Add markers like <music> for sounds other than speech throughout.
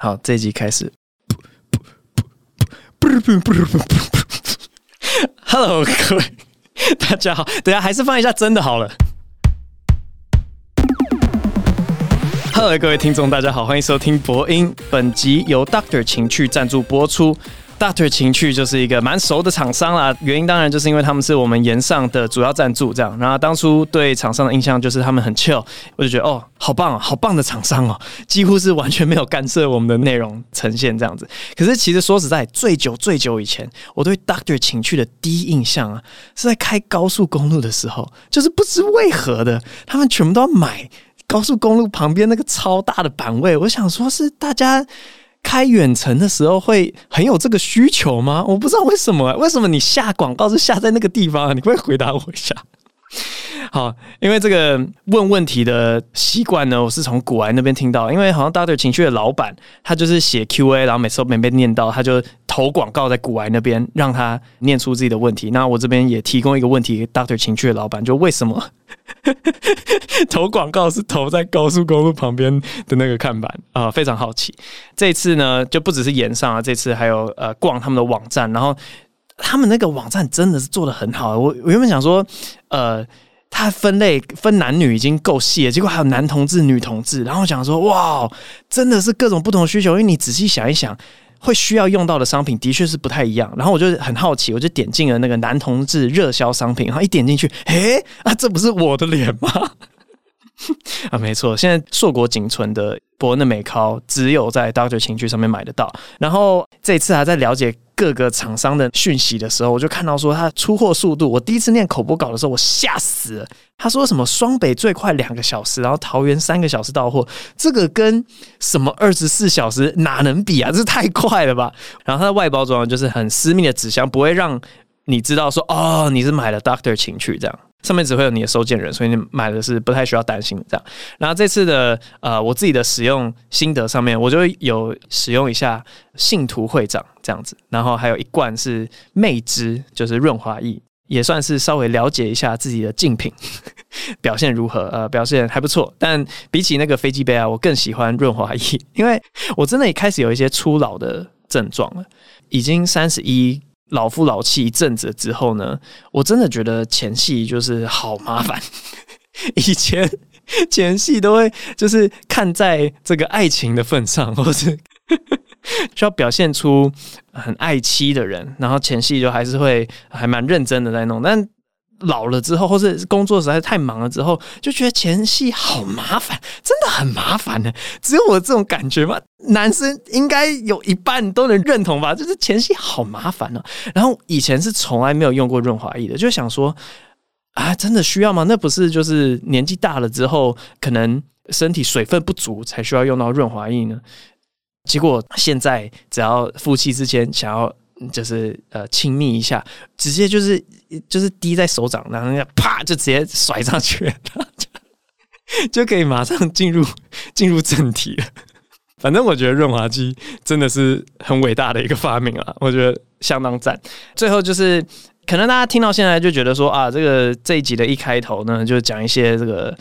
好，这一集开始。Hello，各位，大家好。等下还是放一下真的好了。Hello，各位听众，大家好，欢迎收听博音。本集由 Doctor 情趣赞助播出。Doctor 情趣就是一个蛮熟的厂商啦，原因当然就是因为他们是我们炎上的主要赞助，这样。然后当初对厂商的印象就是他们很 chill，我就觉得哦，好棒哦，好棒的厂商哦，几乎是完全没有干涉我们的内容呈现这样子。可是其实说实在，最久最久以前，我对 Doctor 情趣的第一印象啊，是在开高速公路的时候，就是不知为何的，他们全部都要买高速公路旁边那个超大的版位。我想说，是大家。开远程的时候会很有这个需求吗？我不知道为什么、为什么你下广告是下在那个地方啊？你会回答我一下？<laughs> 好，因为这个问问题的习惯呢，我是从古玩那边听到。因为好像 Doctor 情趣的老板，他就是写 QA，然后每次都没被念到，他就投广告在古玩那边，让他念出自己的问题。那我这边也提供一个问题给 Doctor 情趣的老板，就为什么 <laughs> 投广告是投在高速公路旁边的那个看板啊、非常好奇。这次呢，就不只是演上啊，这次还有呃逛他们的网站，然后。他们那个网站真的是做得很好，我我原本想说，呃，它分类分男女已经够细了，结果还有男同志、女同志，然后想说，哇，真的是各种不同的需求。因为你仔细想一想，会需要用到的商品的确是不太一样。然后我就很好奇，我就点进了那个男同志热销商品，然后一点进去，诶，啊，这不是我的脸吗？<laughs> 啊，没错，现在硕果仅存的博恩的美尻只有在 Doctor 情趣上面买得到。然后这次还在了解各个厂商的讯息的时候，我就看到说他出货速度，我第一次念口播稿的时候，我吓死了。他说什么双北最快两个小时，然后桃园三个小时到货，这个跟什么二十四小时哪能比啊？这太快了吧！然后它的外包装就是很私密的纸箱，不会让你知道说哦，你是买了 Doctor 情趣这样。上面只会有你的收件人，所以你买的是不太需要担心的这样。然后这次的呃，我自己的使用心得上面，我就有使用一下信徒会长这样子，然后还有一罐是魅之，就是润滑液，也算是稍微了解一下自己的竞品 <laughs> 表现如何。呃，表现还不错，但比起那个飞机杯啊，我更喜欢润滑液，因为我真的也开始有一些初老的症状了，已经三十一。老夫老妻一阵子之后呢，我真的觉得前戏就是好麻烦。<laughs> 以前前戏都会就是看在这个爱情的份上，或是 <laughs> 需要表现出很爱妻的人，然后前戏就还是会还蛮认真的在弄，但。老了之后，或是工作实在太忙了之后，就觉得前戏好麻烦，真的很麻烦呢。只有我这种感觉吗？男生应该有一半都能认同吧？就是前戏好麻烦呢。然后以前是从来没有用过润滑液的，就想说啊，真的需要吗？那不是就是年纪大了之后，可能身体水分不足才需要用到润滑液呢？结果现在只要夫妻之间想要。就是呃亲密一下，直接就是就是滴在手掌，然后啪就直接甩上去，就可以马上进入进入正题了。反正我觉得润滑剂真的是很伟大的一个发明啊，我觉得相当赞。最后就是可能大家听到现在就觉得说啊，这个这一集的一开头呢，就讲一些这个。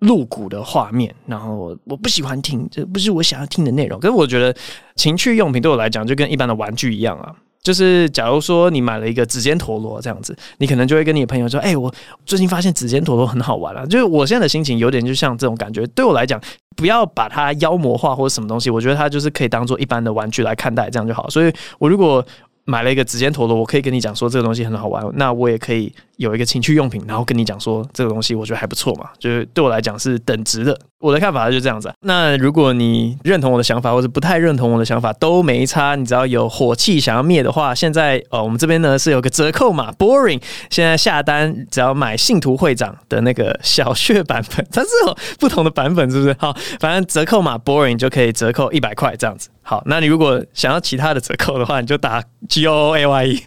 露骨的画面，然后我不喜欢听，这不是我想要听的内容。可是我觉得情趣用品对我来讲就跟一般的玩具一样啊，就是假如说你买了一个指尖陀螺这样子，你可能就会跟你朋友说：“哎，我最近发现指尖陀螺很好玩啊。”就是我现在的心情有点就像这种感觉。对我来讲，不要把它妖魔化或者什么东西，我觉得它就是可以当做一般的玩具来看待，这样就好。所以我如果买了一个指尖陀螺，我可以跟你讲说这个东西很好玩，那我也可以有一个情趣用品，然后跟你讲说这个东西我觉得还不错嘛，就是对我来讲是等值的。我的看法就是这样子。那如果你认同我的想法，或者不太认同我的想法都没差，你只要有火气想要灭的话，现在呃我们这边呢是有个折扣码 Boring，现在下单只要买信徒会长的那个小穴版本，它是有不同的版本，是不是？好，反正折扣码 Boring 就可以折扣一百块这样子。好，那你如果想要其他的折扣的话，你就打 G O O A Y E，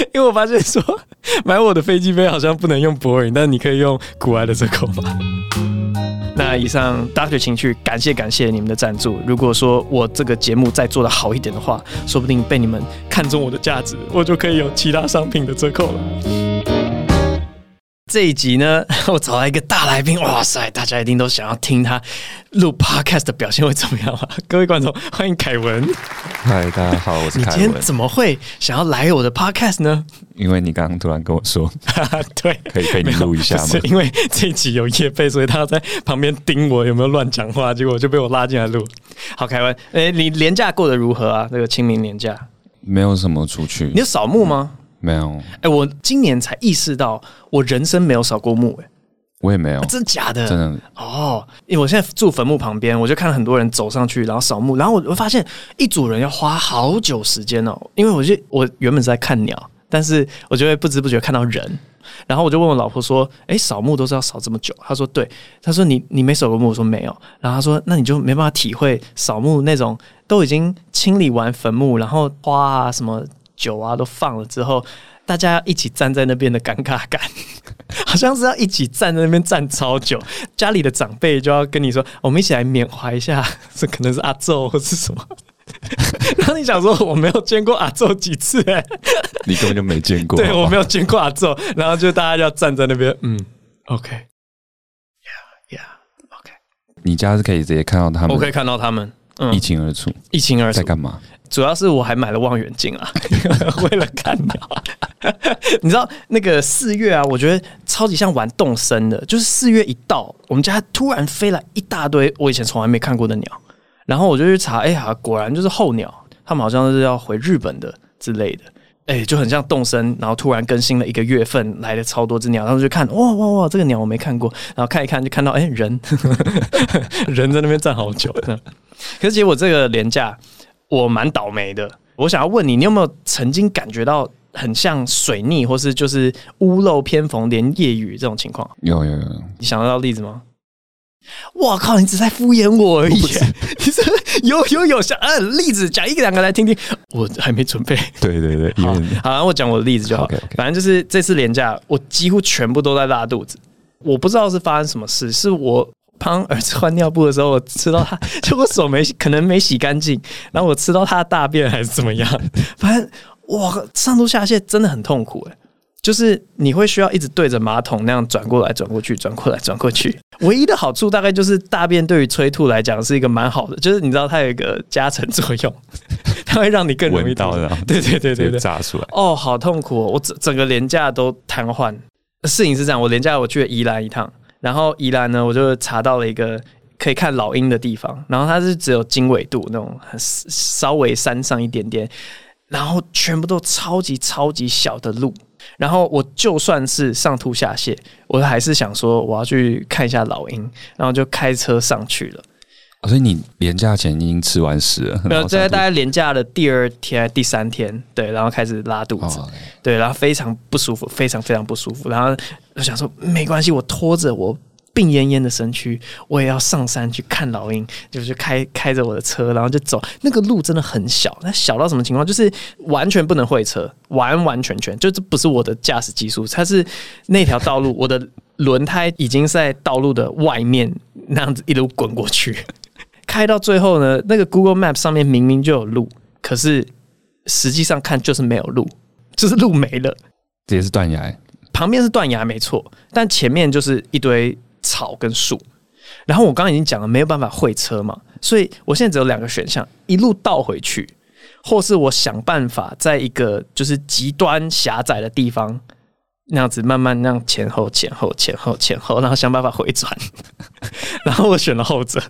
<laughs> 因为我发现说买我的飞机杯好像不能用 Boring，但你可以用古埃的折扣码。<laughs> 那以上大学情绪，感谢感谢你们的赞助。如果说我这个节目再做得好一点的话，说不定被你们看中我的价值，我就可以有其他商品的折扣了。这一集呢，<laughs> 我找来一个大来宾，哇塞，大家一定都想要听他录 podcast 的表现会怎么样啊？<laughs> 各位观众，欢迎凯文。嗨，大家好，我是凯文。你今天怎么会想要来我的 podcast 呢？因为你刚刚突然跟我说，<laughs> 对，可以陪你录一下吗？是因为这一集有业配，所以他在旁边盯我有没有乱讲话，结果就被我拉进来录。好，凯文，哎，你年假过得如何啊？这个清明年假没有什么出去，你有扫墓吗？没有，哎、欸，我今年才意识到，我人生没有扫过墓、欸，哎，我也没有，啊、真的假的？真的哦，因为我现在住坟墓旁边，我就看到很多人走上去，然后扫墓，然后我我发现一组人要花好久时间哦，因为我就我原本是在看鸟，但是我就会不知不觉看到人，然后我就问我老婆说，哎、欸，扫墓都是要扫这么久？她说对，她说你你没扫过墓？我说没有，然后她说那你就没办法体会扫墓那种都已经清理完坟墓，然后花啊什么。酒啊都放了之后，大家要一起站在那边的尴尬感，<laughs> 好像是要一起站在那边站超久。家里的长辈就要跟你说：“我们一起来缅怀一下，这可能是阿昼或是什么。<laughs> ”然后你想说：“我没有见过阿昼几次哎、欸，<laughs> 你根本就没见过。”对，我没有见过阿昼，然后就大家就要站在那边，嗯，OK，Yeah，Yeah，OK。你家是可以直接看到他们，我可以看到他们，嗯，一清二楚，一清二楚，在干嘛？主要是我还买了望远镜啊，<laughs> 为了看鸟。<laughs> 你知道那个四月啊，我觉得超级像玩动森的，就是四月一到，我们家突然飞来一大堆我以前从来没看过的鸟，然后我就去查，哎呀，果然就是候鸟，他们好像是要回日本的之类的，哎，就很像动森，然后突然更新了一个月份，来了超多只鸟，然后就看，哇哇哇，这个鸟我没看过，然后看一看就看到，哎，人。<laughs> 人在那边站好久，可是结果这个连假。我蛮倒霉的，我想要问你，你有没有曾经感觉到很像水逆，或是就是屋漏偏逢连夜雨这种情况？有有有，你想得到例子吗？我靠，你只在敷衍我而已。<laughs> 你说有有有想呃例子，讲一个两个来听听。我还没准备。对对对，好，好，我讲我的例子就好。Okay, okay. 反正就是这次连假，我几乎全部都在拉肚子。我不知道是发生什么事，是我。帮儿子换尿布的时候，我吃到他，<laughs> 就我手没可能没洗干净，然后我吃到他的大便还是怎么样，<laughs> 反正哇，上吐下泻真的很痛苦诶，就是你会需要一直对着马桶那样转过来转过去，转过来转过去。唯一的好处大概就是大便对于催吐来讲是一个蛮好的，就是你知道它有一个加成作用，<laughs> 它会让你更容易到的。对对对对对，炸出来哦，好痛苦哦！我整整个连假都瘫痪。事情是这样，我连假我去了宜兰一趟。然后宜兰呢，我就查到了一个可以看老鹰的地方，然后它是只有经纬度那种稍微山上一点点，然后全部都超级超级小的路，然后我就算是上吐下泻，我还是想说我要去看一下老鹰，然后就开车上去了。所以你年假前已经吃完屎了？没有，在大概年假的第二天、第三天，对，然后开始拉肚子，对，然后非常不舒服，非常非常不舒服。然后我想说，没关系，我拖着我病恹恹的身躯，我也要上山去看老鹰，就是开开着我的车，然后就走。那个路真的很小，那小到什么情况？就是完全不能会车，完完全全就这不是我的驾驶技术，它是那条道路，我的轮胎已经在道路的外面那样子一路滚过去。开到最后呢，那个 Google Map 上面明明就有路，可是实际上看就是没有路，就是路没了。这也是断崖，旁边是断崖没错，但前面就是一堆草跟树。然后我刚刚已经讲了，没有办法会车嘛，所以我现在只有两个选项：一路倒回去，或是我想办法在一个就是极端狭窄的地方。那样子慢慢那样前后前后前后前后，然后想办法回转，<laughs> 然后我选了后者，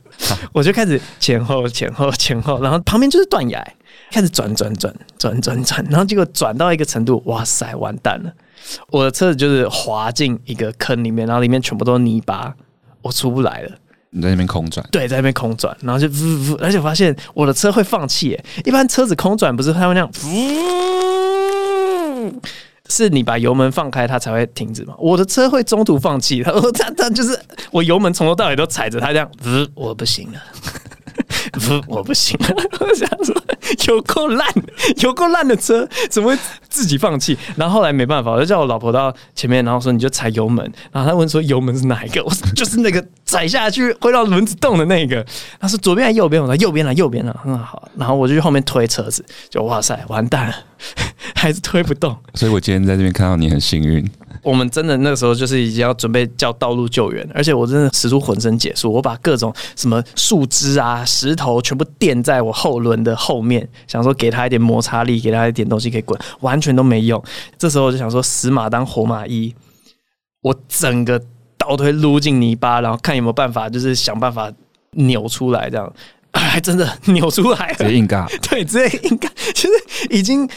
我就开始前后前后前后，然后旁边就是断崖，开始转转转转转转，然后结果转到一个程度，哇塞，完蛋了！我的车子就是滑进一个坑里面，然后里面全部都是泥巴，我出不来了。你在那边空转？对，在那边空转，然后就呜呜，而且发现我的车会放弃，哎，一般车子空转不是它会那样呜。是你把油门放开，它才会停止吗？我的车会中途放弃，他说他他就是我油门从头到尾都踩着它这样，子，我不行了，不 <laughs> 我不行。我想说有够烂，有够烂的车怎么会自己放弃？然后后来没办法，我就叫我老婆到前面，然后说你就踩油门。然后他问说油门是哪一个？<laughs> 我说就是那个踩下去会让轮子动的那个。他说左边还是右边？我说右边了，右边了，很好。然后我就去后面推车子，就哇塞，完蛋了。<laughs> 还是推不动，所以我今天在这边看到你很幸运。我们真的那个时候就是已经要准备叫道路救援，而且我真的使出浑身解数，我把各种什么树枝啊、石头全部垫在我后轮的后面，想说给他一点摩擦力，给他一点东西可以滚，完全都没用。这时候我就想说死马当活马医，我整个倒推撸进泥巴，然后看有没有办法，就是想办法扭出来，这样。<coughs> 还真的扭出来了，直接硬尬，对，直接硬尬，<laughs> 其实已经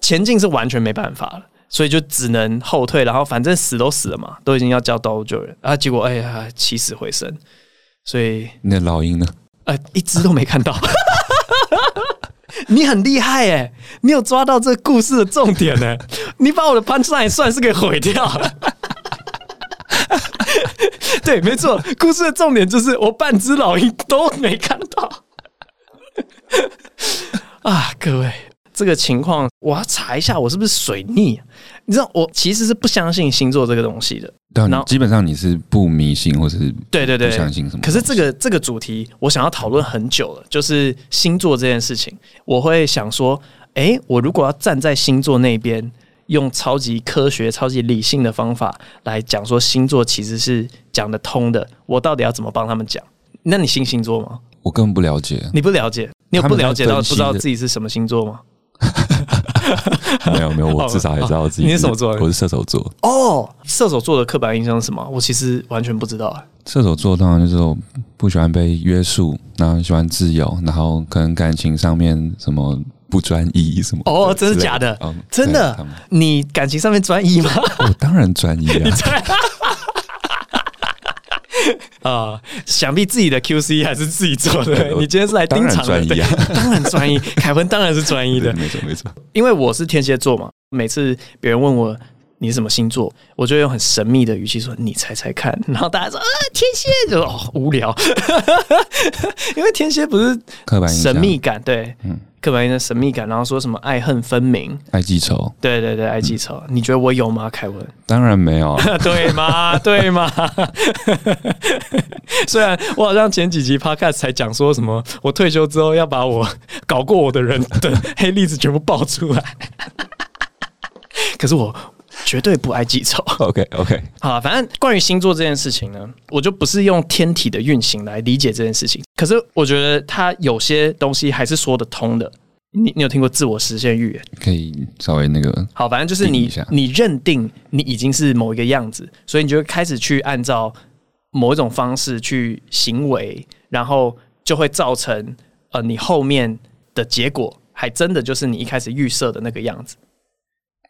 前进是完全没办法了。所以就只能后退，然后反正死都死了嘛，都已经要叫道路救人啊，结果哎呀起死回生，所以你的老鹰呢？呃，一只都没看到。<laughs> 你很厉害哎，你有抓到这故事的重点呢，<laughs> 你把我的 punchline 算是给毁掉了。<laughs> 对，没错，故事的重点就是我半只老鹰都没看到。啊，各位。这个情况，我要查一下，我是不是水逆？你知道，我其实是不相信星座这个东西的。对，基本上你是不迷信，或者是对对对，不相信什么？可是这个这个主题，我想要讨论很久了，就是星座这件事情。我会想说，诶，我如果要站在星座那边，用超级科学、超级理性的方法来讲说星座其实是讲得通的，我到底要怎么帮他们讲？那你信星座吗？我根本不了解。你不了解？你有不了解到不知道自己是什么星座吗？<laughs> 没有没有，我至少也知道自己。<laughs> 你是什么座？我是射手座。哦，射手座的刻板印象是什么？我其实完全不知道。射手座当然就是我不喜欢被约束，然后喜欢自由，然后可能感情上面什么不专一什么。哦，真的假的？真的？你感情上面专一吗？我 <laughs> 当然专一啊。<laughs> 啊，想必自己的 QC 还是自己做的。你今天是来盯场的，对，当然专一。<laughs> 凯文当然是专一的，没错没错。因为我是天蝎座嘛，每次别人问我你是什么星座，我就用很神秘的语气说：“你猜猜看。”然后大家说：“啊，天蝎。”就哦，无聊，<laughs> 因为天蝎不是神秘感，对，嗯。刻板印象神秘感，然后说什么爱恨分明、爱记仇，对对对，爱记仇。嗯、你觉得我有吗，凯文？当然没有，<laughs> 对吗？<laughs> 对吗？<laughs> 虽然我好像前几集 Podcast 才讲说什么，我退休之后要把我搞过我的人的黑历史全部爆出来，可是我。绝对不爱记仇。<laughs> OK OK，好，反正关于星座这件事情呢，我就不是用天体的运行来理解这件事情。可是我觉得它有些东西还是说得通的。你你有听过自我实现预言？可以稍微那个。好，反正就是你你认定你已经是某一个样子，所以你就会开始去按照某一种方式去行为，然后就会造成呃你后面的结果还真的就是你一开始预设的那个样子。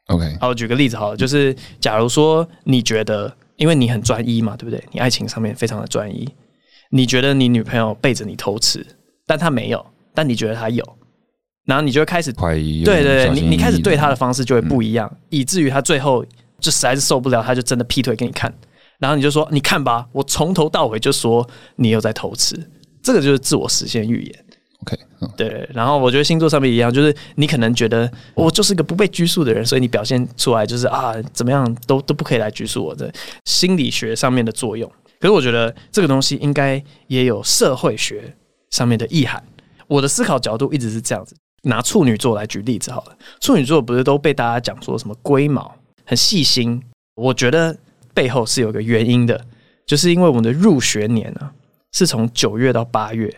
OK，好，我举个例子好了，就是假如说你觉得，因为你很专一嘛，对不对？你爱情上面非常的专一，你觉得你女朋友背着你偷吃，但她没有，但你觉得她有，然后你就会开始怀疑，对对对，你你开始对她的方式就会不一样，嗯、以至于她最后就实在是受不了，她就真的劈腿给你看，然后你就说，你看吧，我从头到尾就说你又在偷吃，这个就是自我实现预言。OK，对，然后我觉得星座上面一样，就是你可能觉得我就是一个不被拘束的人，所以你表现出来就是啊，怎么样都都不可以来拘束我的心理学上面的作用。可是我觉得这个东西应该也有社会学上面的意涵。我的思考角度一直是这样子，拿处女座来举例子好了。处女座不是都被大家讲说什么龟毛、很细心？我觉得背后是有个原因的，就是因为我们的入学年呢是从九月到八月，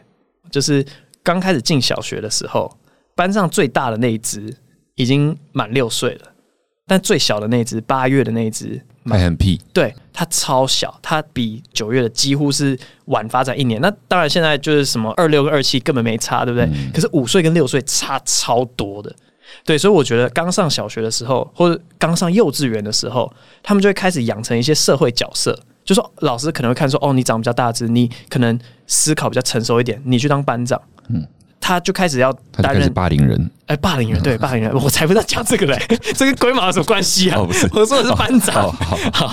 就是。刚开始进小学的时候，班上最大的那一只已经满六岁了，但最小的那只八月的那一只还很屁，对，它超小，它比九月的几乎是晚发展一年。那当然现在就是什么二六跟二七根本没差，对不对？嗯、可是五岁跟六岁差超多的，对，所以我觉得刚上小学的时候，或者刚上幼稚园的时候，他们就会开始养成一些社会角色，就说老师可能会看说，哦，你长比较大只，你可能思考比较成熟一点，你去当班长。嗯，他就开始要担任霸凌人，哎，霸凌人，对，霸凌人，我才不知道讲这个嘞，这跟鬼马有什么关系啊？我说的是班长，好，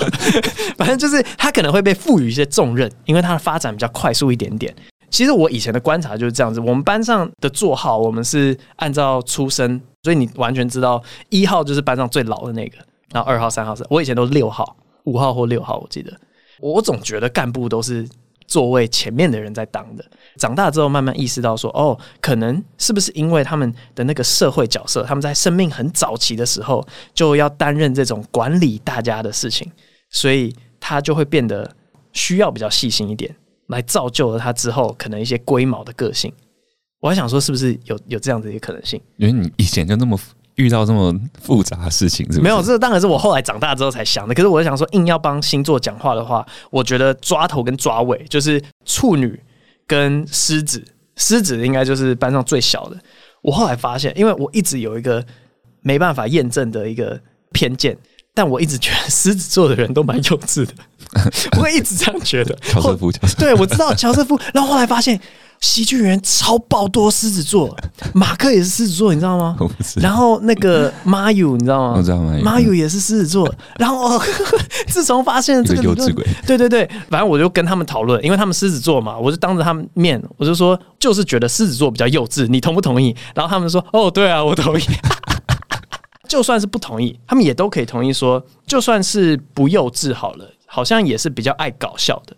反正就是他可能会被赋予一些重任，因为他的发展比较快速一点点。其实我以前的观察就是这样子，我们班上的座号我们是按照出生，所以你完全知道一号就是班上最老的那个，然后二号、三号是，我以前都是六号、五号或六号，我记得，我总觉得干部都是座位前面的人在当的。长大之后，慢慢意识到说，哦，可能是不是因为他们的那个社会角色，他们在生命很早期的时候就要担任这种管理大家的事情，所以他就会变得需要比较细心一点，来造就了他之后可能一些龟毛的个性。我还想说，是不是有有这样子一个可能性？因为你以前就那么遇到这么复杂的事情是不是？没有，这当然是我后来长大之后才想的。可是我想说，硬要帮星座讲话的话，我觉得抓头跟抓尾就是处女。跟狮子，狮子应该就是班上最小的。我后来发现，因为我一直有一个没办法验证的一个偏见，但我一直觉得狮子座的人都蛮幼稚的，<laughs> 我会一直这样觉得。乔瑟夫，乔瑟夫，对，我知道乔瑟夫，然后后来发现。喜剧人超爆多狮子座，<laughs> 马克也是狮子座，你知道吗？<laughs> 然后那个马友，你知道吗？我知道马友，马友也是狮子座。<laughs> 然后自从发现了这个幼稚鬼，对对对，反正我就跟他们讨论，因为他们狮子座嘛，我就当着他们面，我就说，就是觉得狮子座比较幼稚，你同不同意？然后他们说，哦，对啊，我同意。就算是不同意，他们也都可以同意说，就算是不幼稚好了，好像也是比较爱搞笑的。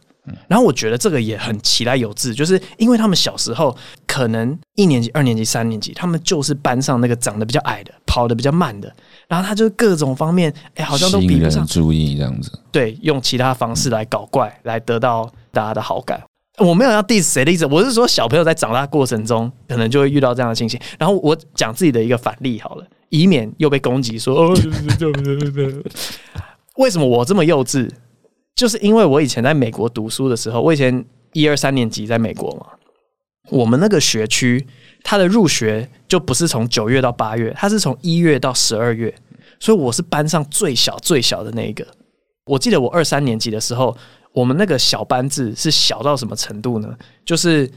然后我觉得这个也很其来有自，就是因为他们小时候可能一年级、二年级、三年级，他们就是班上那个长得比较矮的，跑得比较慢的，然后他就各种方面，哎，好像都比不上，注意这样子。对，用其他方式来搞怪，来得到大家的好感。我没有要 diss 谁的意思，我是说小朋友在长大过程中，可能就会遇到这样的情形。然后我讲自己的一个反例好了，以免又被攻击说哦，<laughs> <laughs> 为什么我这么幼稚？就是因为我以前在美国读书的时候，我以前一二三年级在美国嘛，我们那个学区它的入学就不是从九月到八月，它是从一月到十二月，所以我是班上最小最小的那一个。我记得我二三年级的时候，我们那个小班制是小到什么程度呢？就是。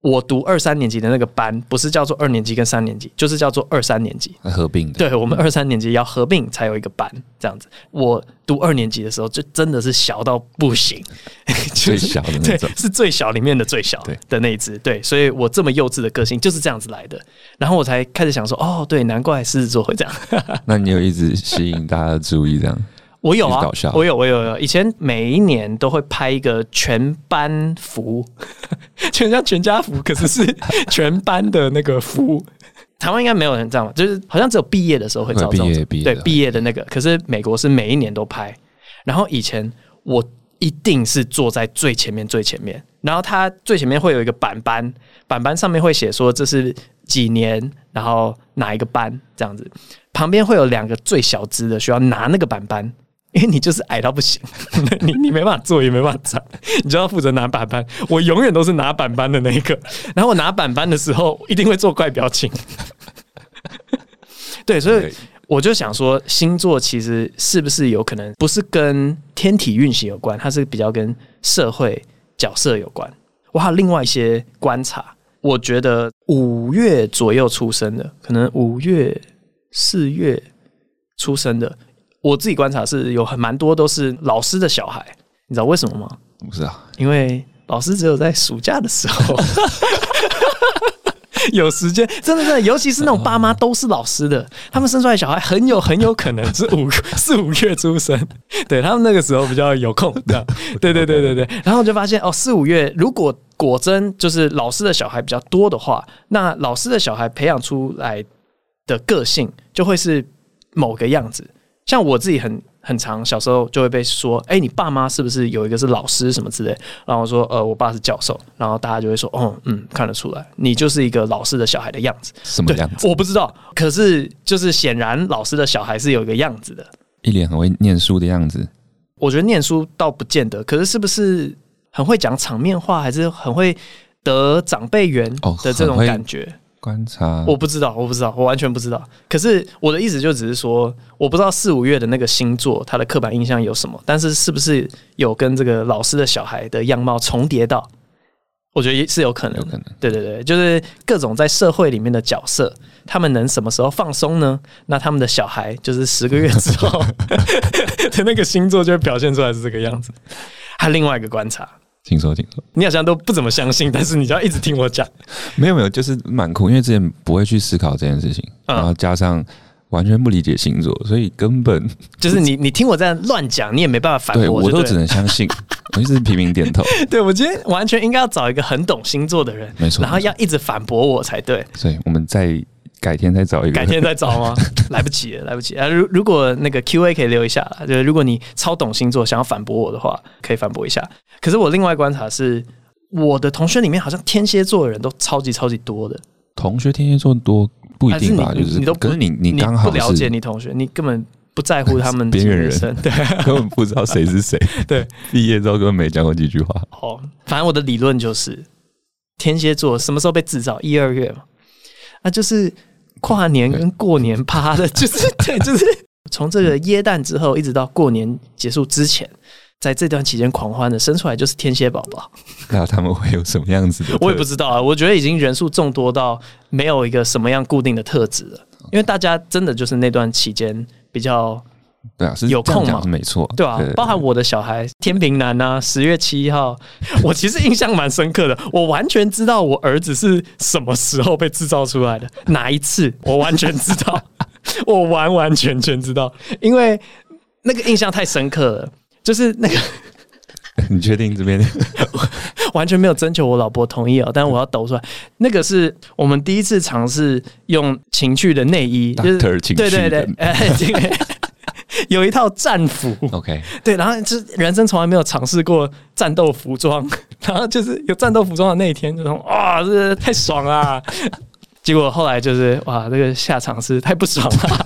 我读二三年级的那个班，不是叫做二年级跟三年级，就是叫做二三年级合并的。对，我们二三年级要合并才有一个班这样子。我读二年级的时候，就真的是小到不行，<laughs> 最小的那种，是最小里面的最小的那一只。对，所以我这么幼稚的个性就是这样子来的。然后我才开始想说，哦，对，难怪狮子座会这样。<laughs> 那你有一直吸引大家的注意这样？我有啊，我有，我有，有。以前每一年都会拍一个全班服，<laughs> 全家全家福，可是是 <laughs> 全班的那个服。台湾应该没有人这样吧，就是好像只有毕业的时候会照这种，对，毕业的那个。可是美国是每一年都拍。然后以前我一定是坐在最前面，最前面。然后他最前面会有一个板板，板板上面会写说这是几年，然后哪一个班这样子。旁边会有两个最小只的，需要拿那个板板。因为你就是矮到不行，<laughs> 你你没办法坐也没办法站，你就要负责拿板板。我永远都是拿板板的那一个。然后我拿板板的时候，一定会做怪表情。<laughs> 对，所以我就想说，星座其实是不是有可能不是跟天体运行有关，它是比较跟社会角色有关。我还有另外一些观察，我觉得五月左右出生的，可能五月、四月出生的。我自己观察是有很蛮多都是老师的小孩，你知道为什么吗？不知道，因为老师只有在暑假的时候 <laughs> 有时间，真的真的，尤其是那种爸妈都是老师的，他们生出来的小孩很有很有可能是五四五月出生，对他们那个时候比较有空，这样，对对对对对，然后就发现哦，四五月如果果真就是老师的小孩比较多的话，那老师的小孩培养出来的个性就会是某个样子。像我自己很很长，小时候就会被说，哎、欸，你爸妈是不是有一个是老师什么之类？然后说，呃，我爸是教授。然后大家就会说，哦，嗯，看得出来，你就是一个老师的小孩的样子。什么样子？我不知道。可是就是显然，老师的小孩是有一个样子的，一脸很会念书的样子。我觉得念书倒不见得，可是是不是很会讲场面话，还是很会得长辈缘的这种感觉？哦观察，我不知道，我不知道，我完全不知道。可是我的意思就只是说，我不知道四五月的那个星座，它的刻板印象有什么，但是是不是有跟这个老师的小孩的样貌重叠到？我觉得是有可能，有可能。对对对，就是各种在社会里面的角色，他们能什么时候放松呢？那他们的小孩就是十个月之后 <laughs> <laughs> 的那个星座就会表现出来是这个样子。还有另外一个观察。听说听说，你好像都不怎么相信，但是你就要一直听我讲。<laughs> 没有没有，就是蛮酷，因为之前不会去思考这件事情，然后加上完全不理解星座，所以根本 <laughs> 就是你你听我这样乱讲，你也没办法反驳，我都只能相信，<laughs> 我一直频频点头。对，我今天完全应该要找一个很懂星座的人，没错，然后要一直反驳我才对。所以我们再改天再找一个，改天再找吗？<laughs> 来不及了，来不及啊！如如果那个 Q A 可以留一下，就是如果你超懂星座，想要反驳我的话，可以反驳一下。可是我另外观察是，我的同学里面好像天蝎座的人都超级超级多的。同学天蝎座多。不一定吧，就是你都可是你你刚好不了解你同学，你根本不在乎他们 <laughs> 边缘人，对，<laughs> 根本不知道谁是谁，对，毕业之后根本没讲过几句话。哦，反正我的理论就是，天蝎座什么时候被制造？一二月嘛，那就是跨年跟过年趴的，<laughs> 就是对，就是从这个耶诞之后一直到过年结束之前。在这段期间狂欢的生出来就是天蝎宝宝，那他们会有什么样子的？<laughs> 我也不知道啊。我觉得已经人数众多到没有一个什么样固定的特质了，因为大家真的就是那段期间比较对啊，是有空嘛，没错，对啊，包含我的小孩天平男啊，十月七号，我其实印象蛮深刻的，我完全知道我儿子是什么时候被制造出来的，哪一次我完全知道，<laughs> 我完完全全知道，因为那个印象太深刻了。就是那个，<laughs> 你确定这边 <laughs> 完全没有征求我老婆同意哦？但是我要抖出来，那个是我们第一次尝试用情趣的内衣，就是对对对，哎，<laughs> 有一套战服，OK，对，然后就是人生从来没有尝试过战斗服装，<laughs> 然后就是有战斗服装的那一天，就说哇，这太爽了！<laughs> 结果后来就是哇，这个下场是太不爽了。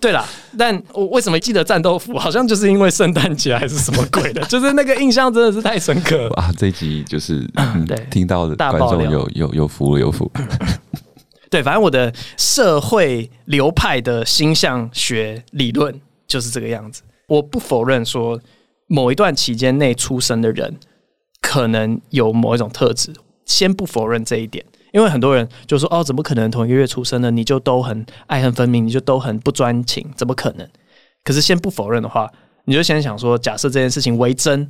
对啦，但我为什么记得战斗服？好像就是因为圣诞节还是什么鬼的，就是那个印象真的是太深刻了啊！这一集就是、嗯、对听到的观众有有有福了，有福。对，反正我的社会流派的星象学理论就是这个样子。我不否认说某一段期间内出生的人可能有某一种特质，先不否认这一点。因为很多人就说：“哦，怎么可能同一个月出生的你就都很爱恨分明，你就都很不专情？怎么可能？”可是先不否认的话，你就先想说，假设这件事情为真，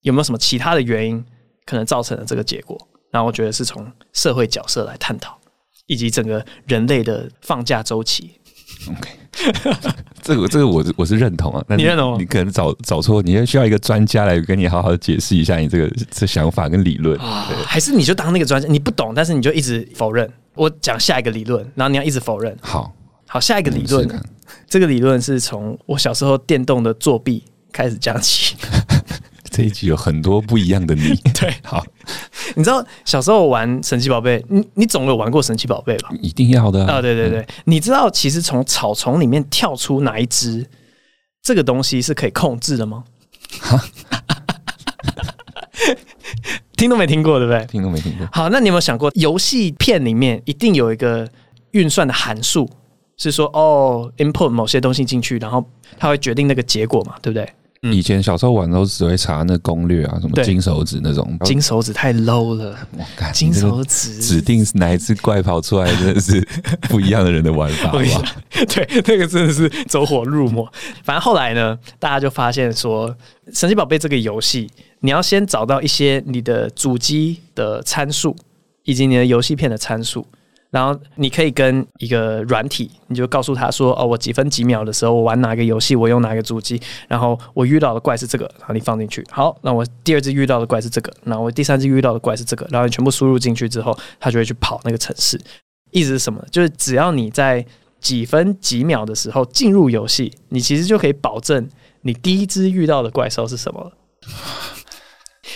有没有什么其他的原因可能造成了这个结果？然后我觉得是从社会角色来探讨，以及整个人类的放假周期。OK。<laughs> 这个这个我我是认同啊，你认同？你可能找找错，你需要一个专家来跟你好好的解释一下你这个这想法跟理论，还是你就当那个专家？你不懂，但是你就一直否认。我讲下一个理论，然后你要一直否认。好，好，下一个理论，这个理论是从我小时候电动的作弊开始讲起。<laughs> 这一集有很多不一样的你，<laughs> 对，好，你知道小时候玩神奇宝贝，你你总有玩过神奇宝贝吧？一定要的啊！对对对，你知道其实从草丛里面跳出哪一只，这个东西是可以控制的吗？哈，<laughs> 听都没听过，对不对？听都没听过。好，那你有没有想过，游戏片里面一定有一个运算的函数，是说哦，input 某些东西进去，然后它会决定那个结果嘛？对不对？以前小时候玩的时候只会查那攻略啊，什么金手指那种。金手指太 low 了，金手指指定是哪一只怪跑出来，真的是 <laughs> 不一样的人的玩法。<laughs> 对，那个真的是走火入魔。反正后来呢，大家就发现说，神奇宝贝这个游戏，你要先找到一些你的主机的参数，以及你的游戏片的参数。然后你可以跟一个软体，你就告诉他说：“哦，我几分几秒的时候，我玩哪个游戏，我用哪个主机，然后我遇到的怪是这个，然后你放进去。好，那我第二次遇到的怪是这个，那我第三次遇到的怪是这个，然后你全部输入进去之后，它就会去跑那个城市。意思是什么？就是只要你在几分几秒的时候进入游戏，你其实就可以保证你第一只遇到的怪兽是什么。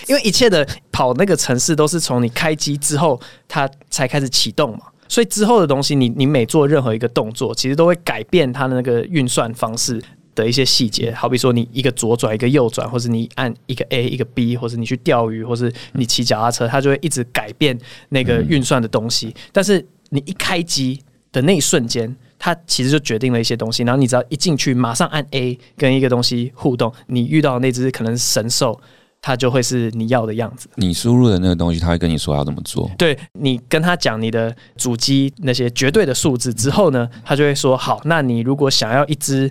因为一切的跑那个城市都是从你开机之后，它才开始启动嘛。”所以之后的东西你，你每做任何一个动作，其实都会改变它的那个运算方式的一些细节。好比说，你一个左转，一个右转，或者你按一个 A，一个 B，或者你去钓鱼，或是你骑脚踏车，它就会一直改变那个运算的东西。但是你一开机的那一瞬间，它其实就决定了一些东西。然后你只要一进去，马上按 A，跟一个东西互动，你遇到那只可能神兽。它就会是你要的样子。你输入的那个东西，他会跟你说要怎么做。对，你跟他讲你的主机那些绝对的数字之后呢，他就会说好。那你如果想要一只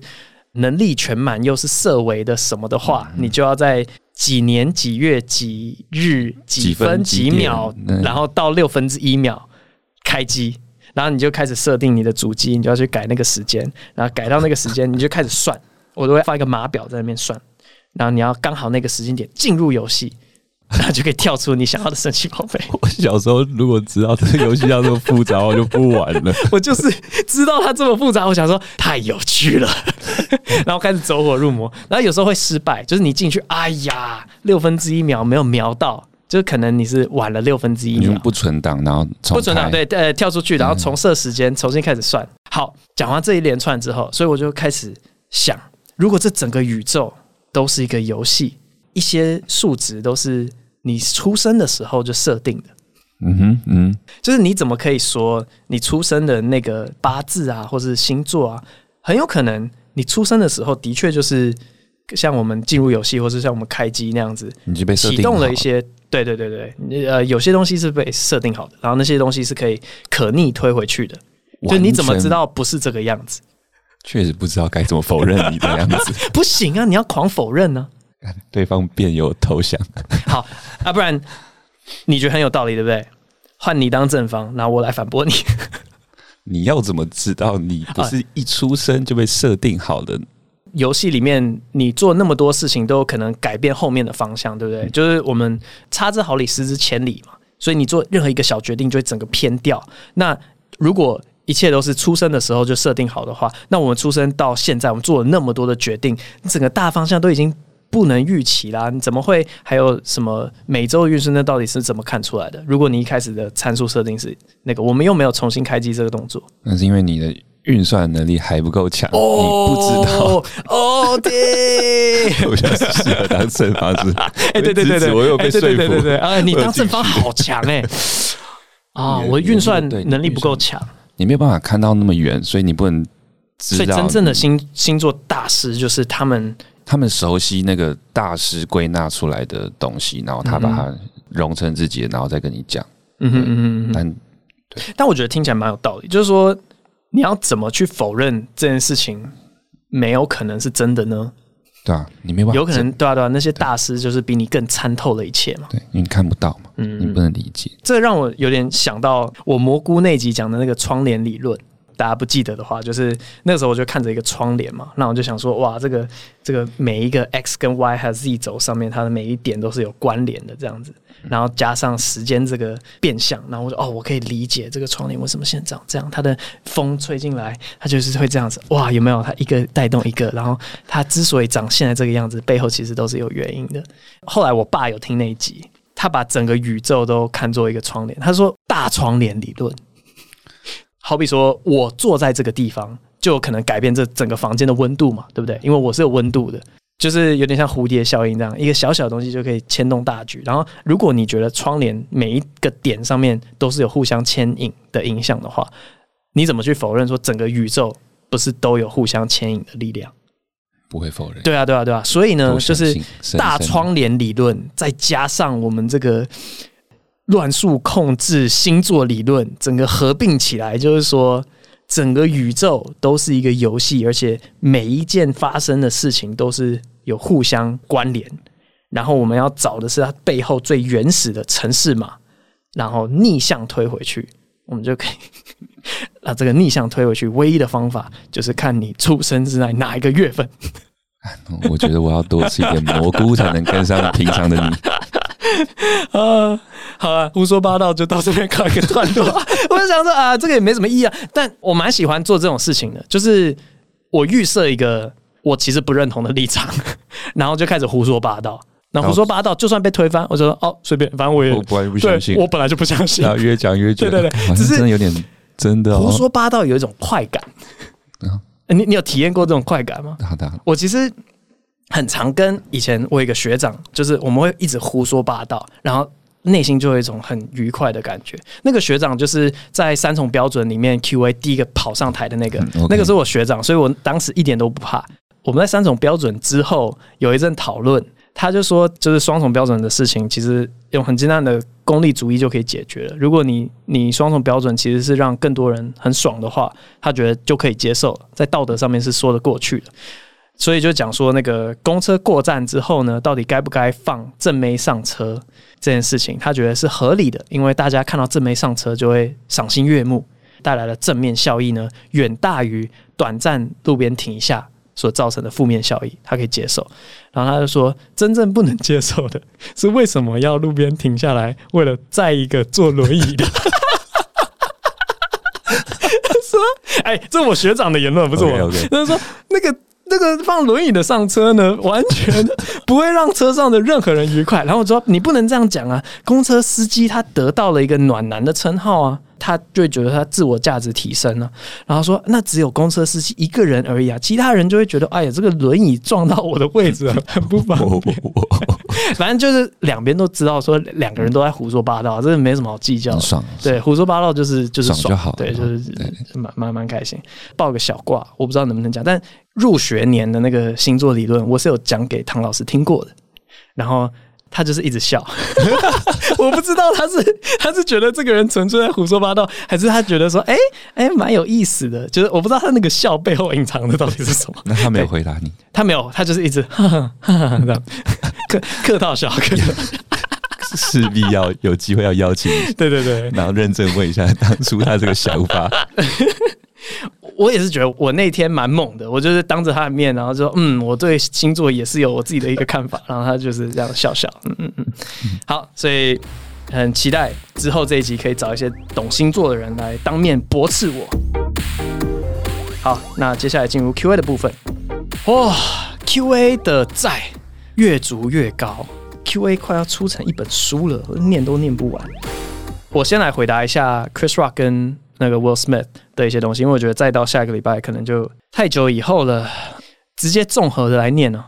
能力全满又是色违的什么的话，嗯、你就要在几年几月几日几分几秒，几然后到六分之一秒开机。然后你就开始设定你的主机，你就要去改那个时间，然后改到那个时间，你就开始算，我都会放一个码表在那边算，然后你要刚好那个时间点进入游戏。<laughs> 然后就可以跳出你想要的神奇宝贝。<laughs> 我小时候如果知道这个游戏要这么复杂，我就不玩了。<laughs> 我就是知道它这么复杂，我想说太有趣了，然后开始走火入魔。然后有时候会失败，就是你进去，哎呀，六分之一秒没有瞄到，就是可能你是晚了六分之一秒。不存档，然后不存档，对，呃，跳出去，然后重设时间，重新开始算。好，讲完这一连串之后，所以我就开始想，如果这整个宇宙都是一个游戏。一些数值都是你出生的时候就设定的，嗯哼，嗯，就是你怎么可以说你出生的那个八字啊，或是星座啊，很有可能你出生的时候的确就是像我们进入游戏，或是像我们开机那样子，你就被启动了一些，对对对对，呃，有些东西是被设定好的，然后那些东西是可以可逆推回去的，就你怎么知道不是这个样子？确实不知道该怎么否认你的样子，<laughs> 不行啊，你要狂否认呢、啊。对方便有投降，<laughs> 好啊，不然你觉得很有道理，对不对？换你当正方，那我来反驳你。<laughs> 你要怎么知道你不是一出生就被设定好的？游戏里面你做那么多事情都有可能改变后面的方向，对不对？嗯、就是我们差之毫厘，失之千里嘛。所以你做任何一个小决定，就会整个偏掉。那如果一切都是出生的时候就设定好的话，那我们出生到现在，我们做了那么多的决定，整个大方向都已经。不能预期啦！你怎么会还有什么每周运势？那到底是怎么看出来的？如果你一开始的参数设定是那个，我们又没有重新开机这个动作，那是因为你的运算能力还不够强，哦、你不知道。哦，对，我觉得是适合当正方是。哎，对对对对，我又被说服。对对对啊，你当正方好强哎！啊，我运算能力不够强，你没有办法看到那么远，所以你不能知道。所以真正的星星座大师就是他们。他们熟悉那个大师归纳出来的东西，然后他把它融成自己，然后再跟你讲。嗯哼嗯哼，但，但我觉得听起来蛮有道理。就是说，你要怎么去否认这件事情没有可能是真的呢？对啊，你没办法，有可能对啊对啊，那些大师就是比你更参透了一切嘛。对，你看不到嘛，嗯，你不能理解。这让我有点想到我蘑菇那集讲的那个窗帘理论。大家不记得的话，就是那时候我就看着一个窗帘嘛，那我就想说，哇，这个这个每一个 x 跟 y 还有 z 轴上面，它的每一点都是有关联的这样子，然后加上时间这个变相，然后我就哦，我可以理解这个窗帘为什么现在长这样，它的风吹进来，它就是会这样子，哇，有没有？它一个带动一个，然后它之所以长现在这个样子，背后其实都是有原因的。后来我爸有听那一集，他把整个宇宙都看作一个窗帘，他说大窗帘理论。好比说，我坐在这个地方，就有可能改变这整个房间的温度嘛，对不对？因为我是有温度的，就是有点像蝴蝶效应这样，一个小小的东西就可以牵动大局。然后，如果你觉得窗帘每一个点上面都是有互相牵引的影响的话，你怎么去否认说整个宇宙不是都有互相牵引的力量？不会否认。对啊，对啊，对啊。所以呢，就是大窗帘理论，再加上我们这个。乱数控制星座理论，整个合并起来，就是说，整个宇宙都是一个游戏，而且每一件发生的事情都是有互相关联。然后我们要找的是它背后最原始的程式码，然后逆向推回去，<laughs> 我们就可以。那这个逆向推回去，唯一的方法就是看你出生是在哪一个月份。<laughs> 我觉得我要多吃一点蘑菇，才能跟上平常的你。<laughs> 啊，好啊，胡说八道就到这边告一个段落。<laughs> 我就想说啊，这个也没什么意义啊，但我蛮喜欢做这种事情的，就是我预设一个我其实不认同的立场，<laughs> 然后就开始胡说八道。那胡说八道，就算被推翻，我就说哦，随便，反正我也我本来不相信，我本来就不相信。然后越讲越觉得，对对对，只是真的有点真的胡说八道有一种快感。你你有体验过这种快感吗？好的，我其实。很常跟以前我有一个学长，就是我们会一直胡说八道，然后内心就有一种很愉快的感觉。那个学长就是在三重标准里面 QA 第一个跑上台的那个，那个是我学长，所以我当时一点都不怕。我们在三重标准之后有一阵讨论，他就说，就是双重标准的事情，其实用很简单的功利主义就可以解决了。如果你你双重标准其实是让更多人很爽的话，他觉得就可以接受，在道德上面是说得过去的。所以就讲说，那个公车过站之后呢，到底该不该放正妹上车这件事情，他觉得是合理的，因为大家看到正妹上车就会赏心悦目。带来的正面效益呢，远大于短暂路边停一下所造成的负面效益，他可以接受。然后他就说，真正不能接受的是为什么要路边停下来，为了载一个坐轮椅的。<laughs> 说，哎，这是我学长的言论，不是我。Okay, okay. 就是说那个。那个放轮椅的上车呢，完全不会让车上的任何人愉快。然后我说：“你不能这样讲啊！公车司机他得到了一个暖男的称号啊。”他就会觉得他自我价值提升了，然后说那只有公车司机一个人而已啊，其他人就会觉得哎呀，这个轮椅撞到我的位置 <laughs> 不方便。<laughs> 反正就是两边都知道说两个人都在胡说八道，这个没什么好计较。爽，对，胡说八道就是就是爽，爽就好，对，就是蛮蛮蛮开心。报个小卦，我不知道能不能讲，但入学年的那个星座理论，我是有讲给唐老师听过的，然后。他就是一直笑，<laughs> 我不知道他是他是觉得这个人纯粹在胡说八道，还是他觉得说，哎哎，蛮有意思的。就是我不知道他那个笑背后隐藏的到底是什么。<laughs> 那他没有回答你？他没有，他就是一直哈哈哈哈这样 <laughs> 客客套笑，客套笑。势必要有机会要邀请你，对对对，然后认真问一下当初他这个想法。我也是觉得我那天蛮猛的，我就是当着他的面，然后说，嗯，我对星座也是有我自己的一个看法，然后他就是这样笑笑，嗯嗯嗯，好，所以很期待之后这一集可以找一些懂星座的人来当面驳斥我。好，那接下来进入 Q&A 的部分，哇，Q&A 的债越筑越高，Q&A 快要出成一本书了，念都念不完。我先来回答一下 Chris Rock 跟。那个 Will Smith 的一些东西，因为我觉得再到下个礼拜可能就太久以后了，直接综合的来念呢、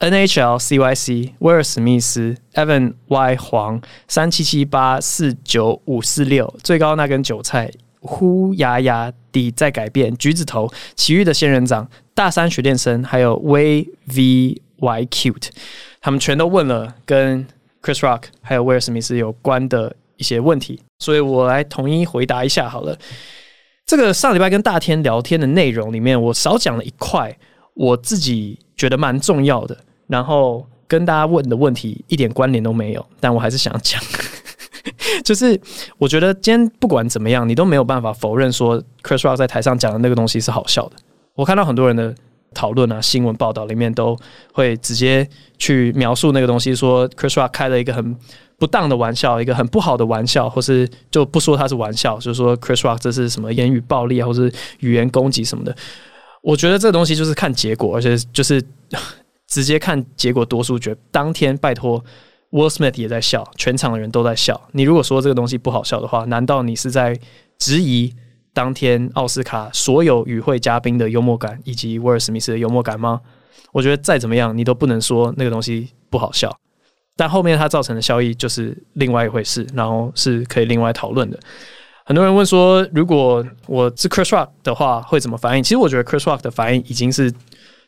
NHL CYC 威尔史密斯 Evan Y 黄三七七八四九五四六最高那根韭菜呼呀呀地在改变橘子头奇遇的仙人掌大三学电生还有 Way V Y Cute，他们全都问了跟 Chris Rock 还有威尔史密斯有关的一些问题。所以我来统一回答一下好了。这个上礼拜跟大天聊天的内容里面，我少讲了一块，我自己觉得蛮重要的，然后跟大家问的问题一点关联都没有，但我还是想讲，就是我觉得今天不管怎么样，你都没有办法否认说 Chris Rock 在台上讲的那个东西是好笑的。我看到很多人的讨论啊，新闻报道里面都会直接去描述那个东西，说 Chris Rock 开了一个很。不当的玩笑，一个很不好的玩笑，或是就不说他是玩笑，就是说 Chris Rock 这是什么言语暴力啊，或是语言攻击什么的。我觉得这个东西就是看结果，而且就是直接看结果多数决。当天拜托，Will Smith 也在笑，全场的人都在笑。你如果说这个东西不好笑的话，难道你是在质疑当天奥斯卡所有与会嘉宾的幽默感，以及威尔史密斯的幽默感吗？我觉得再怎么样，你都不能说那个东西不好笑。但后面它造成的效益就是另外一回事，然后是可以另外讨论的。很多人问说，如果我是 Chris Rock 的话，会怎么反应？其实我觉得 Chris Rock 的反应已经是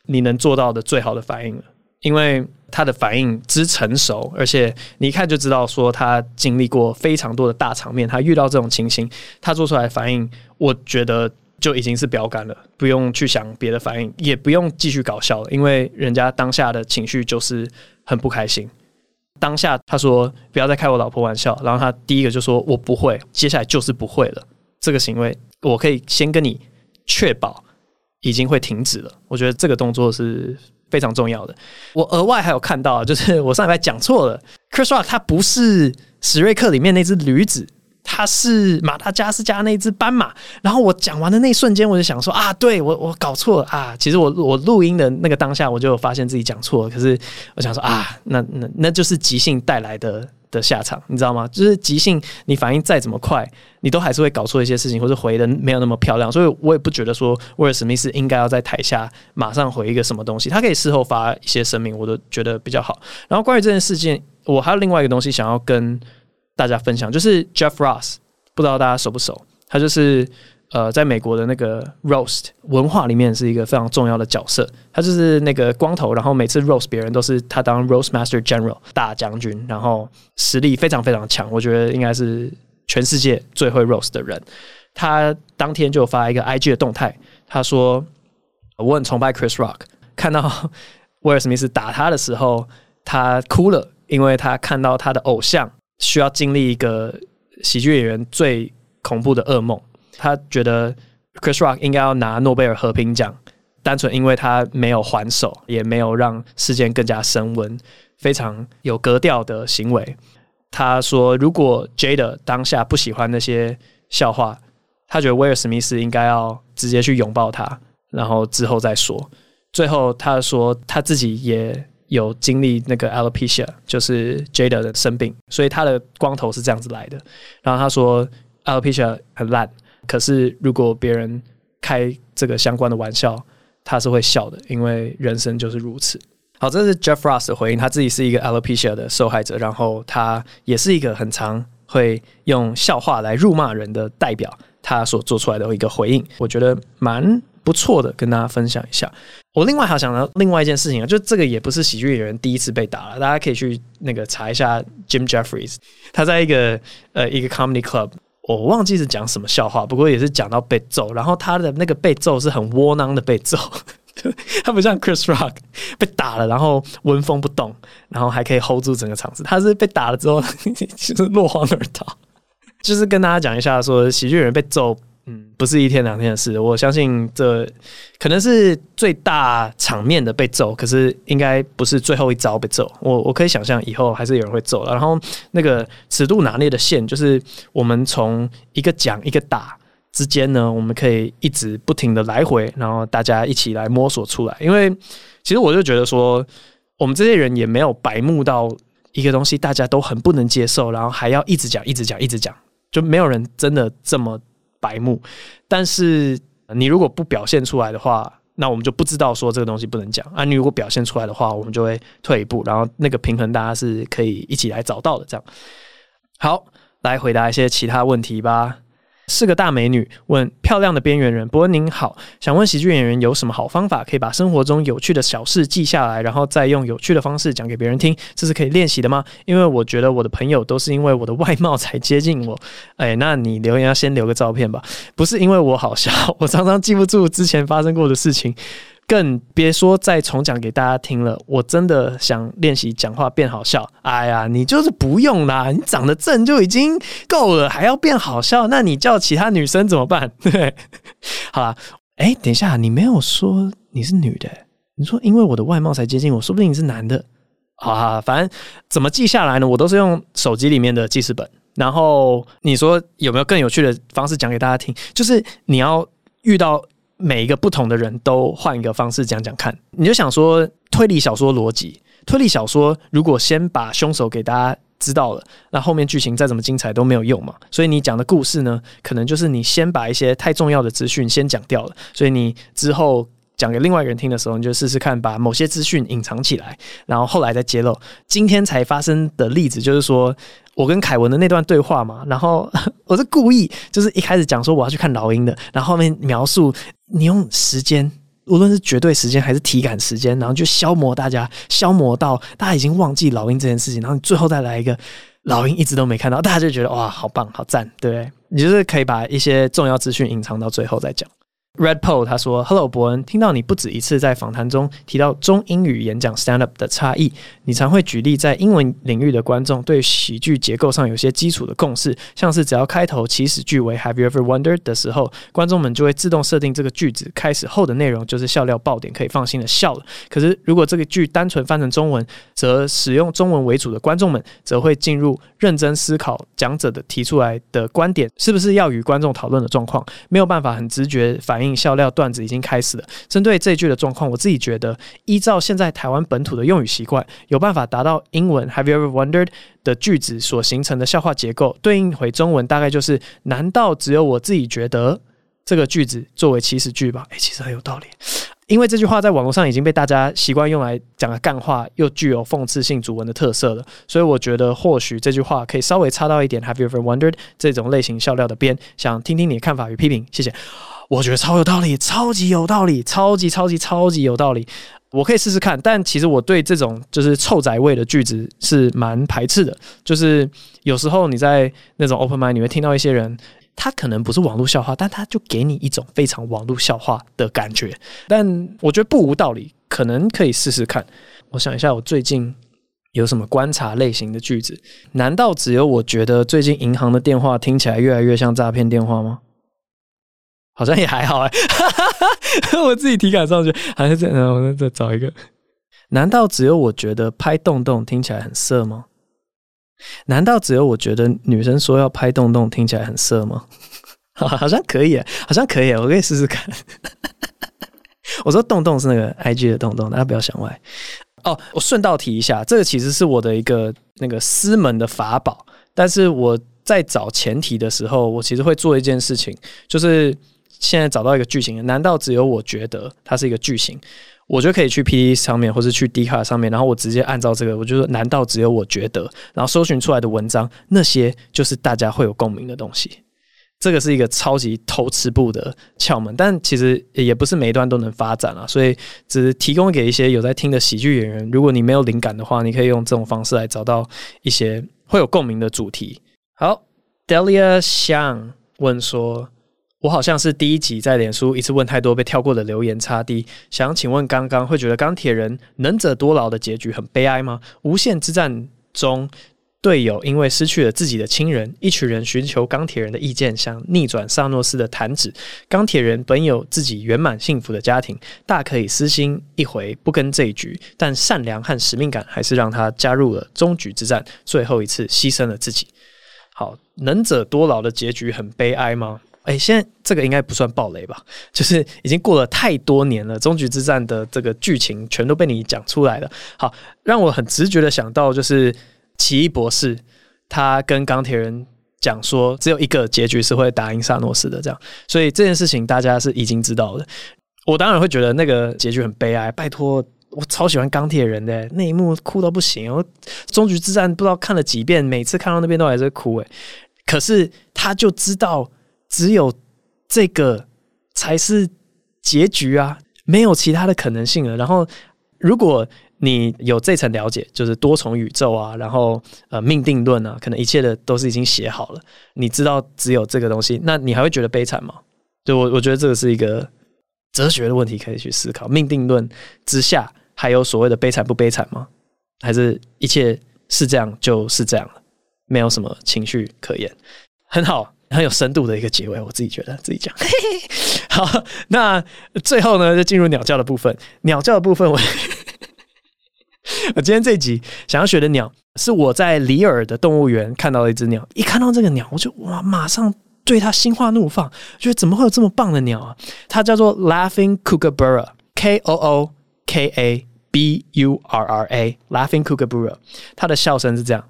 你能做到的最好的反应了，因为他的反应之成熟，而且你一看就知道说他经历过非常多的大场面，他遇到这种情形，他做出来反应，我觉得就已经是标杆了，不用去想别的反应，也不用继续搞笑了，因为人家当下的情绪就是很不开心。当下他说不要再开我老婆玩笑，然后他第一个就说我不会，接下来就是不会了。这个行为我可以先跟你确保已经会停止了。我觉得这个动作是非常重要的。我额外还有看到，就是我上一排讲错了，Chris Rock 他不是史瑞克里面那只驴子。他是马达加斯加那只斑马，然后我讲完的那一瞬间，我就想说啊，对我我搞错了啊！其实我我录音的那个当下，我就发现自己讲错了。可是我想说啊，那那那就是即兴带来的的下场，你知道吗？就是即兴，你反应再怎么快，你都还是会搞错一些事情，或者回的没有那么漂亮。所以我也不觉得说威尔史密斯应该要在台下马上回一个什么东西，他可以事后发一些声明，我都觉得比较好。然后关于这件事情，我还有另外一个东西想要跟。大家分享就是 Jeff Ross，不知道大家熟不熟？他就是呃，在美国的那个 roast 文化里面是一个非常重要的角色。他就是那个光头，然后每次 roast 别人都是他当 roast master general 大将军，然后实力非常非常强。我觉得应该是全世界最会 roast 的人。他当天就发一个 IG 的动态，他说：“我很崇拜 Chris Rock，<laughs> 看到威尔史密斯打他的时候，他哭了，因为他看到他的偶像。”需要经历一个喜剧演员最恐怖的噩梦，他觉得 Chris Rock 应该要拿诺贝尔和平奖，单纯因为他没有还手，也没有让事件更加升温，非常有格调的行为。他说，如果 Jada 当下不喜欢那些笑话，他觉得威尔史密斯应该要直接去拥抱他，然后之后再说。最后他说他自己也有经历那个 alopecia，就是 Jada 的生病，所以他的光头是这样子来的。然后他说 alopecia 很烂，可是如果别人开这个相关的玩笑，他是会笑的，因为人生就是如此。好，这是 Jeff Ross 的回应，他自己是一个 alopecia 的受害者，然后他也是一个很常会用笑话来辱骂人的代表。他所做出来的一个回应，我觉得蛮不错的，跟大家分享一下。我另外还想到另外一件事情啊，就这个也不是喜剧演员第一次被打了，大家可以去那个查一下 Jim Jeffries，他在一个呃一个 comedy club，我忘记是讲什么笑话，不过也是讲到被揍，然后他的那个被揍是很窝囊的被揍，<laughs> 他不像 Chris Rock 被打了然后纹风不动，然后还可以 hold 住整个场子，他是被打了之后 <laughs> 就是落荒而逃。就是跟大家讲一下，说喜剧人被揍，嗯，不是一天两天的事。我相信这可能是最大场面的被揍，可是应该不是最后一遭被揍。我我可以想象以后还是有人会揍了。然后那个尺度拿捏的线，就是我们从一个讲一个打之间呢，我们可以一直不停的来回，然后大家一起来摸索出来。因为其实我就觉得说，我们这些人也没有白目到一个东西大家都很不能接受，然后还要一直讲，一直讲，一直讲。就没有人真的这么白目，但是你如果不表现出来的话，那我们就不知道说这个东西不能讲啊。你如果表现出来的话，我们就会退一步，然后那个平衡大家是可以一起来找到的。这样，好，来回答一些其他问题吧。四个大美女，问漂亮的边缘人，伯恩您好，想问喜剧演员有什么好方法可以把生活中有趣的小事记下来，然后再用有趣的方式讲给别人听，这是可以练习的吗？因为我觉得我的朋友都是因为我的外貌才接近我。哎，那你留言要先留个照片吧，不是因为我好笑，<laughs> 我常常记不住之前发生过的事情。更别说再重讲给大家听了。我真的想练习讲话变好笑。哎呀，你就是不用啦，你长得正就已经够了，还要变好笑？那你叫其他女生怎么办？<laughs> 对，好啦，哎，等一下，你没有说你是女的，你说因为我的外貌才接近我，说不定你是男的。啊，反正怎么记下来呢？我都是用手机里面的记事本。然后你说有没有更有趣的方式讲给大家听？就是你要遇到。每一个不同的人都换一个方式讲讲看，你就想说推理小说逻辑，推理小说如果先把凶手给大家知道了，那后面剧情再怎么精彩都没有用嘛。所以你讲的故事呢，可能就是你先把一些太重要的资讯先讲掉了，所以你之后讲给另外一个人听的时候，你就试试看把某些资讯隐藏起来，然后后来再揭露。今天才发生的例子就是说。我跟凯文的那段对话嘛，然后 <laughs> 我是故意，就是一开始讲说我要去看老鹰的，然后后面描述你用时间，无论是绝对时间还是体感时间，然后就消磨大家，消磨到大家已经忘记老鹰这件事情，然后你最后再来一个老鹰一直都没看到，大家就觉得哇，好棒，好赞，对不对？你就是可以把一些重要资讯隐藏到最后再讲。Red Pole 他说：“Hello，伯恩，听到你不止一次在访谈中提到中英语演讲 stand up 的差异，你常会举例在英文领域的观众对喜剧结构上有些基础的共识，像是只要开头起始句为 Have you ever wondered 的时候，观众们就会自动设定这个句子开始后的内容就是笑料爆点，可以放心的笑了。可是如果这个句单纯翻成中文，则使用中文为主的观众们则会进入认真思考讲者的提出来的观点是不是要与观众讨论的状况，没有办法很直觉反应。”笑料段子已经开始了。针对这句的状况，我自己觉得，依照现在台湾本土的用语习惯，有办法达到英文 “Have you ever wondered” 的句子所形成的笑话结构，对应回中文大概就是：难道只有我自己觉得这个句子作为起始句吧？诶，其实很有道理。因为这句话在网络上已经被大家习惯用来讲的干话，又具有讽刺性主文的特色了，所以我觉得或许这句话可以稍微插到一点 “Have you ever wondered” 这种类型笑料的边，想听听你的看法与批评，谢谢。我觉得超有道理，超级有道理，超级超级超级有道理。我可以试试看，但其实我对这种就是臭宅味的句子是蛮排斥的。就是有时候你在那种 open Mind 你会听到一些人，它可能不是网络笑话，但它就给你一种非常网络笑话的感觉。但我觉得不无道理，可能可以试试看。我想一下，我最近有什么观察类型的句子？难道只有我觉得最近银行的电话听起来越来越像诈骗电话吗？好像也还好哎，<laughs> 我自己体感上去好像这样。我再找一个，难道只有我觉得拍洞洞听起来很色吗？难道只有我觉得女生说要拍洞洞听起来很色吗？<laughs> 好像可以，好像可以，我可以试试看。<laughs> 我说洞洞是那个 IG 的洞洞，大家不要想歪。哦，我顺道提一下，这个其实是我的一个那个私门的法宝，但是我在找前提的时候，我其实会做一件事情，就是现在找到一个句型，难道只有我觉得它是一个句型？我就可以去 PTT 上面，或是去 D 卡上面，然后我直接按照这个，我就说难道只有我觉得？然后搜寻出来的文章，那些就是大家会有共鸣的东西。这个是一个超级偷吃步的窍门，但其实也不是每一段都能发展啊，所以只是提供给一些有在听的喜剧演员。如果你没有灵感的话，你可以用这种方式来找到一些会有共鸣的主题。好，Delia 想问说。我好像是第一集在脸书一次问太多被跳过的留言差低，想请问刚刚会觉得钢铁人能者多劳的结局很悲哀吗？无限之战中，队友因为失去了自己的亲人，一群人寻求钢铁人的意见，想逆转萨诺斯的弹指。钢铁人本有自己圆满幸福的家庭，大可以私心一回不跟这一局，但善良和使命感还是让他加入了终局之战，最后一次牺牲了自己。好，能者多劳的结局很悲哀吗？哎、现在这个应该不算暴雷吧？就是已经过了太多年了，终局之战的这个剧情全都被你讲出来了。好，让我很直觉的想到就是奇异博士，他跟钢铁人讲说，只有一个结局是会打赢萨诺斯的，这样。所以这件事情大家是已经知道的。我当然会觉得那个结局很悲哀。拜托，我超喜欢钢铁人的那一幕，哭到不行。我终局之战不知道看了几遍，每次看到那边都还在哭。哎，可是他就知道。只有这个才是结局啊，没有其他的可能性了。然后，如果你有这层了解，就是多重宇宙啊，然后呃命定论啊，可能一切的都是已经写好了。你知道只有这个东西，那你还会觉得悲惨吗？就我我觉得这个是一个哲学的问题，可以去思考。命定论之下还有所谓的悲惨不悲惨吗？还是一切是这样就是这样了，没有什么情绪可言？很好。很有深度的一个结尾，我自己觉得 <laughs> 自己讲。<laughs> 好，那最后呢，就进入鸟叫的部分。鸟叫的部分 <laughs> 我，我今天这集想要学的鸟，是我在里尔的动物园看到的一只鸟。一看到这个鸟，我就哇，马上对它心花怒放，觉得怎么会有这么棒的鸟啊？它叫做 Laughing Kookaburra，K O O K A B U R R A，Laughing Kookaburra。它的笑声是这样。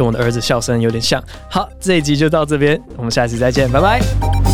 跟我的儿子笑声有点像。好，这一集就到这边，我们下期再见，拜拜。